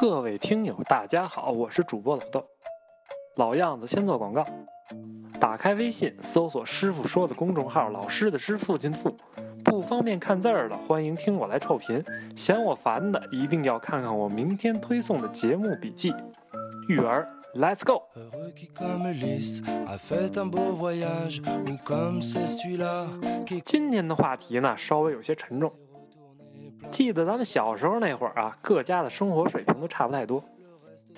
各位听友，大家好，我是主播老豆。老样子，先做广告。打开微信，搜索“师傅说的”公众号，老师的师，父亲的父。不方便看字儿的，欢迎听我来臭贫。嫌我烦的，一定要看看我明天推送的节目笔记。育儿，Let's go！今天的话题呢，稍微有些沉重。记得咱们小时候那会儿啊，各家的生活水平都差不太多。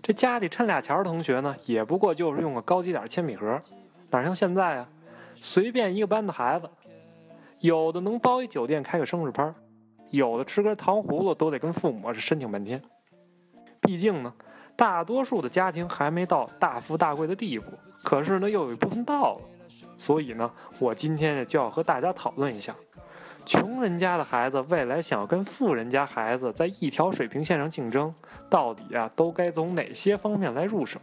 这家里趁俩钱的同学呢，也不过就是用个高级点铅笔盒，哪像现在啊，随便一个班的孩子，有的能包一酒店开个生日趴，有的吃根糖葫芦都得跟父母是申请半天。毕竟呢，大多数的家庭还没到大富大贵的地步，可是呢，又有一部分到了。所以呢，我今天就要和大家讨论一下。穷人家的孩子未来想要跟富人家孩子在一条水平线上竞争，到底啊都该从哪些方面来入手？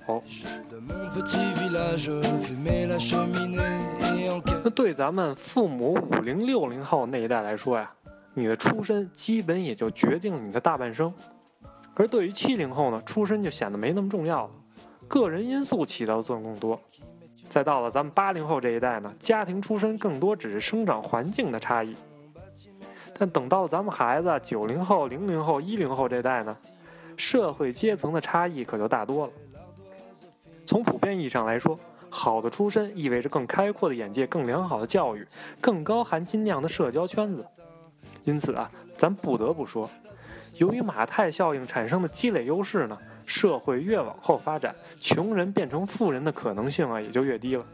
那对咱们父母五零六零后那一代来说呀，你的出身基本也就决定了你的大半生；而对于七零后呢，出身就显得没那么重要了，个人因素起到的作用更多。再到了咱们八零后这一代呢，家庭出身更多只是生长环境的差异。但等到咱们孩子九零后、零零后、一零后这代呢，社会阶层的差异可就大多了。从普遍意义上来说，好的出身意味着更开阔的眼界、更良好的教育、更高含金量的社交圈子。因此啊，咱不得不说，由于马太效应产生的积累优势呢，社会越往后发展，穷人变成富人的可能性啊也就越低了。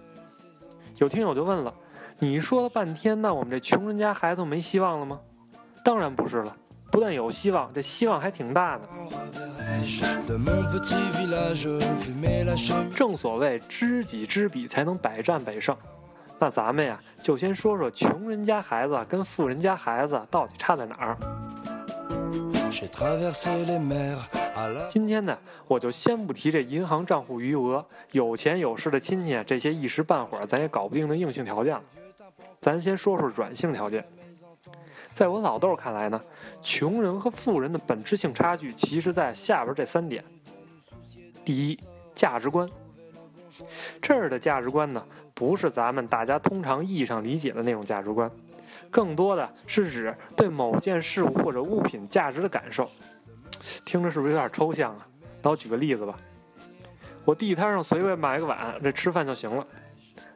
有听友就问了，你说了半天，那我们这穷人家孩子没希望了吗？当然不是了，不但有希望，这希望还挺大的。正所谓知己知彼，才能百战百胜。那咱们呀，就先说说穷人家孩子跟富人家孩子到底差在哪儿。今天呢，我就先不提这银行账户余额、有钱有势的亲戚这些一时半会儿咱也搞不定的硬性条件了，咱先说说软性条件。在我老豆看来呢，穷人和富人的本质性差距，其实在下边这三点。第一，价值观。这儿的价值观呢，不是咱们大家通常意义上理解的那种价值观，更多的是指对某件事物或者物品价值的感受。听着是不是有点抽象啊？那我举个例子吧，我地摊上随便买个碗，这吃饭就行了。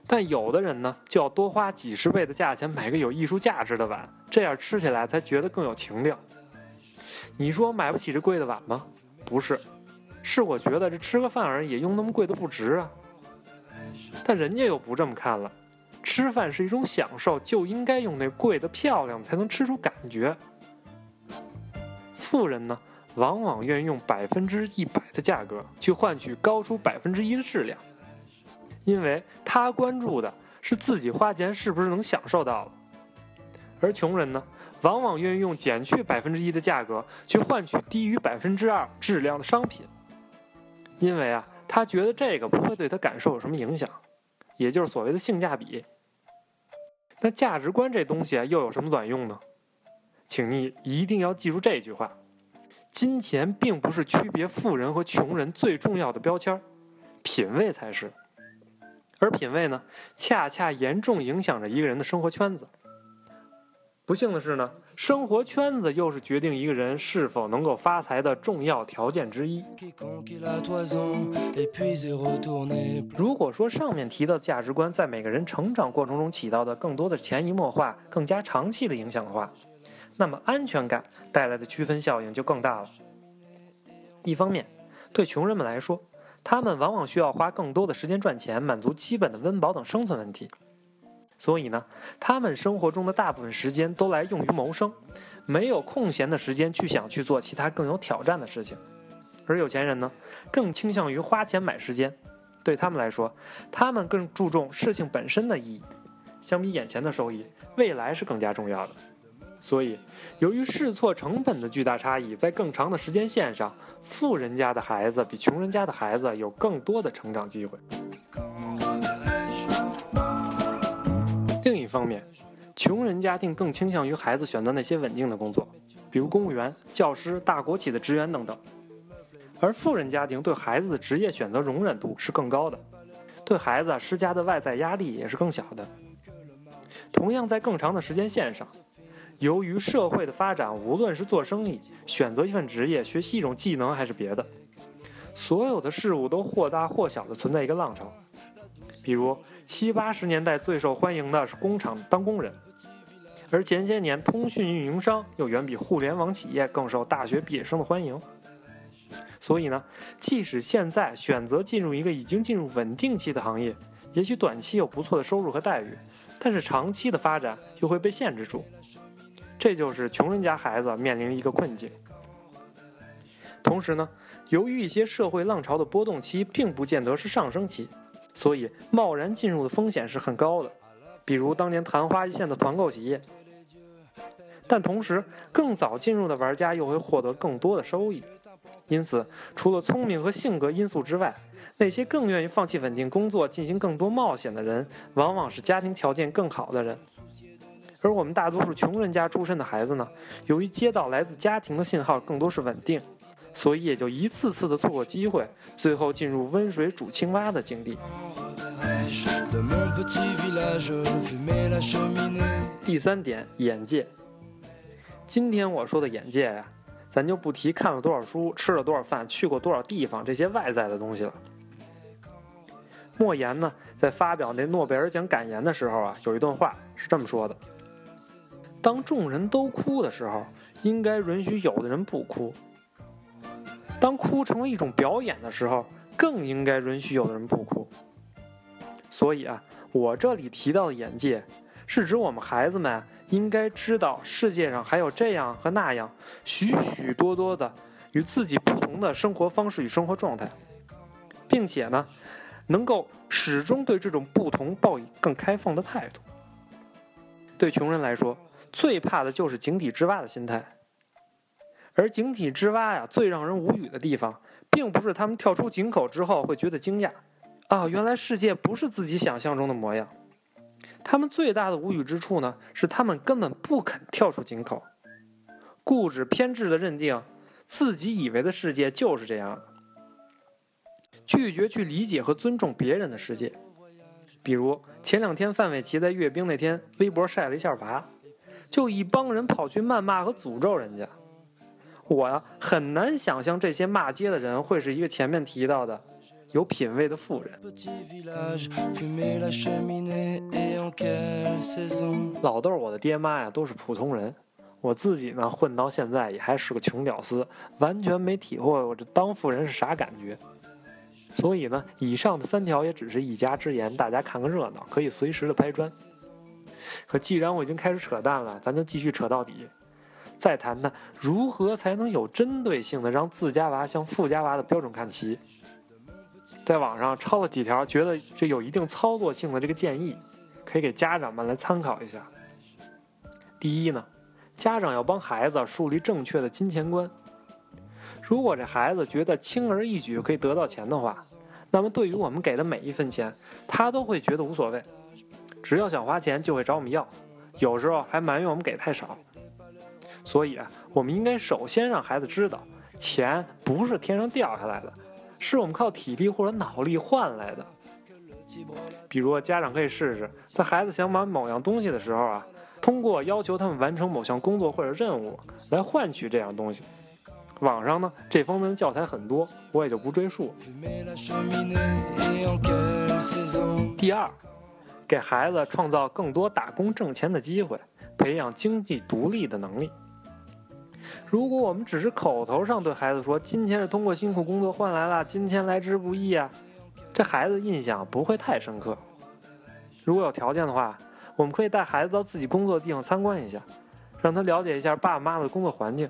但有的人呢，就要多花几十倍的价钱买个有艺术价值的碗，这样吃起来才觉得更有情调。你说买不起这贵的碗吗？不是，是我觉得这吃个饭而已，用那么贵的不值啊。但人家又不这么看了，吃饭是一种享受，就应该用那贵的漂亮才能吃出感觉。富人呢，往往愿意用百分之一百的价格去换取高出百分之一的质量。因为他关注的是自己花钱是不是能享受到，而穷人呢，往往愿意用减去百分之一的价格去换取低于百分之二质量的商品，因为啊，他觉得这个不会对他感受有什么影响，也就是所谓的性价比。那价值观这东西啊，又有什么卵用呢？请你一定要记住这句话：金钱并不是区别富人和穷人最重要的标签，品味才是。而品味呢，恰恰严重影响着一个人的生活圈子。不幸的是呢，生活圈子又是决定一个人是否能够发财的重要条件之一。如果说上面提到的价值观在每个人成长过程中起到的更多的潜移默化、更加长期的影响的话，那么安全感带来的区分效应就更大了。一方面，对穷人们来说，他们往往需要花更多的时间赚钱，满足基本的温饱等生存问题，所以呢，他们生活中的大部分时间都来用于谋生，没有空闲的时间去想去做其他更有挑战的事情。而有钱人呢，更倾向于花钱买时间，对他们来说，他们更注重事情本身的意义，相比眼前的收益，未来是更加重要的。所以，由于试错成本的巨大差异，在更长的时间线上，富人家的孩子比穷人家的孩子有更多的成长机会。另一方面，穷人家庭更倾向于孩子选择那些稳定的工作，比如公务员、教师、大国企的职员等等；而富人家庭对孩子的职业选择容忍度是更高的，对孩子施加的外在压力也是更小的。同样，在更长的时间线上，由于社会的发展，无论是做生意、选择一份职业、学习一种技能，还是别的，所有的事物都或大或小的存在一个浪潮。比如七八十年代最受欢迎的是工厂当工人，而前些年通讯运营商又远比互联网企业更受大学毕业生的欢迎。所以呢，即使现在选择进入一个已经进入稳定期的行业，也许短期有不错的收入和待遇，但是长期的发展又会被限制住。这就是穷人家孩子面临一个困境。同时呢，由于一些社会浪潮的波动期并不见得是上升期，所以贸然进入的风险是很高的。比如当年昙花一现的团购企业。但同时，更早进入的玩家又会获得更多的收益。因此，除了聪明和性格因素之外，那些更愿意放弃稳定工作、进行更多冒险的人，往往是家庭条件更好的人。而我们大多数穷人家出身的孩子呢，由于接到来自家庭的信号更多是稳定，所以也就一次次的错过机会，最后进入温水煮青蛙的境地。第三点，眼界。今天我说的眼界呀。咱就不提看了多少书、吃了多少饭、去过多少地方这些外在的东西了。莫言呢，在发表那诺贝尔奖感言的时候啊，有一段话是这么说的：当众人都哭的时候，应该允许有的人不哭；当哭成为一种表演的时候，更应该允许有的人不哭。所以啊，我这里提到的眼界，是指我们孩子们。应该知道世界上还有这样和那样许许多多的与自己不同的生活方式与生活状态，并且呢，能够始终对这种不同抱以更开放的态度。对穷人来说，最怕的就是井底之蛙的心态。而井底之蛙呀，最让人无语的地方，并不是他们跳出井口之后会觉得惊讶，啊，原来世界不是自己想象中的模样。他们最大的无语之处呢，是他们根本不肯跳出井口，固执偏执的认定自己以为的世界就是这样的，拒绝去理解和尊重别人的世界。比如前两天范玮琪在阅兵那天，微博晒了一下娃，就一帮人跑去谩骂和诅咒人家。我呀，很难想象这些骂街的人会是一个前面提到的。有品位的富人，老豆，我的爹妈呀都是普通人，我自己呢混到现在也还是个穷屌丝，完全没体会过这当富人是啥感觉。所以呢，以上的三条也只是一家之言，大家看个热闹，可以随时的拍砖。可既然我已经开始扯淡了，咱就继续扯到底，再谈谈如何才能有针对性的让自家娃向富家娃的标准看齐。在网上抄了几条，觉得这有一定操作性的这个建议，可以给家长们来参考一下。第一呢，家长要帮孩子树立正确的金钱观。如果这孩子觉得轻而易举可以得到钱的话，那么对于我们给的每一分钱，他都会觉得无所谓。只要想花钱，就会找我们要，有时候还埋怨我们给太少。所以啊，我们应该首先让孩子知道，钱不是天上掉下来的。是我们靠体力或者脑力换来的。比如，家长可以试试，在孩子想买某样东西的时候啊，通过要求他们完成某项工作或者任务来换取这样东西。网上呢，这方面的教材很多，我也就不赘述。第二，给孩子创造更多打工挣钱的机会，培养经济独立的能力。如果我们只是口头上对孩子说“今天是通过辛苦工作换来了，今天来之不易啊”，这孩子印象不会太深刻。如果有条件的话，我们可以带孩子到自己工作的地方参观一下，让他了解一下爸爸妈妈的工作环境。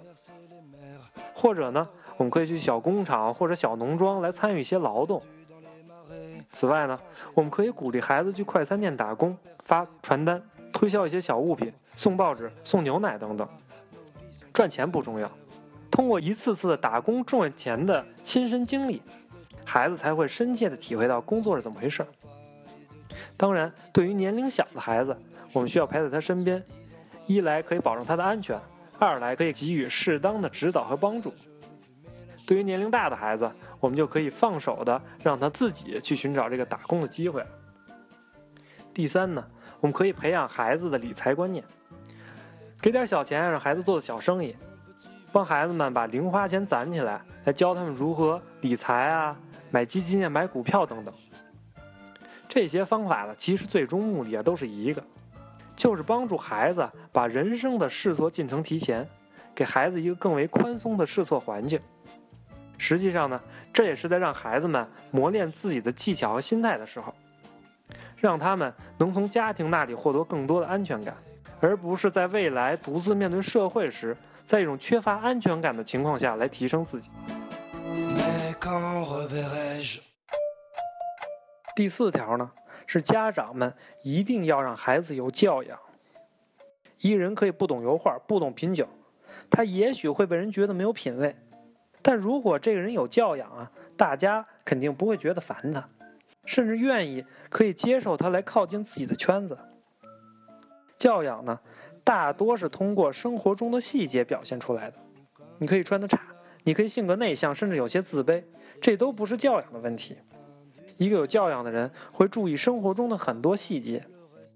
或者呢，我们可以去小工厂或者小农庄来参与一些劳动。此外呢，我们可以鼓励孩子去快餐店打工，发传单、推销一些小物品、送报纸、送牛奶等等。赚钱不重要，通过一次次的打工赚钱的亲身经历，孩子才会深切的体会到工作是怎么回事。当然，对于年龄小的孩子，我们需要陪在他身边，一来可以保证他的安全，二来可以给予适当的指导和帮助。对于年龄大的孩子，我们就可以放手的让他自己去寻找这个打工的机会。第三呢，我们可以培养孩子的理财观念，给点小钱让孩子做做小生意，帮孩子们把零花钱攒起来，来教他们如何理财啊、买基金啊、买股票等等。这些方法呢，其实最终目的啊都是一个，就是帮助孩子把人生的试错进程提前，给孩子一个更为宽松的试错环境。实际上呢，这也是在让孩子们磨练自己的技巧和心态的时候。让他们能从家庭那里获得更多的安全感，而不是在未来独自面对社会时，在一种缺乏安全感的情况下来提升自己。第四条呢，是家长们一定要让孩子有教养。一人可以不懂油画，不懂品酒，他也许会被人觉得没有品位，但如果这个人有教养啊，大家肯定不会觉得烦他。甚至愿意可以接受他来靠近自己的圈子。教养呢，大多是通过生活中的细节表现出来的。你可以穿得差，你可以性格内向，甚至有些自卑，这都不是教养的问题。一个有教养的人会注意生活中的很多细节，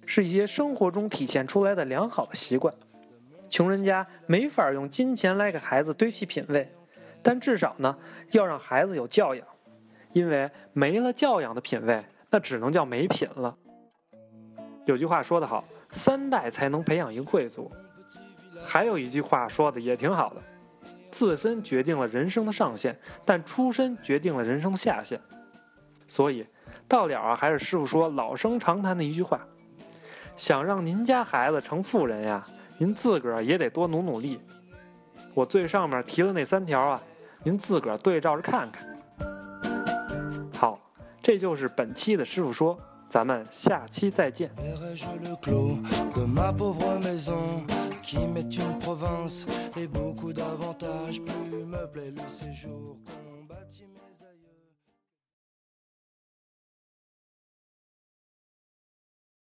是一些生活中体现出来的良好的习惯。穷人家没法用金钱来给孩子堆砌品味，但至少呢，要让孩子有教养。因为没了教养的品味，那只能叫没品了。有句话说得好，三代才能培养一个贵族。还有一句话说的也挺好的，自身决定了人生的上限，但出身决定了人生下限。所以到了啊，还是师傅说老生常谈的一句话：想让您家孩子成富人呀，您自个儿也得多努努力。我最上面提的那三条啊，您自个儿对照着看看。好这就是本期的师傅说，咱们下期再见。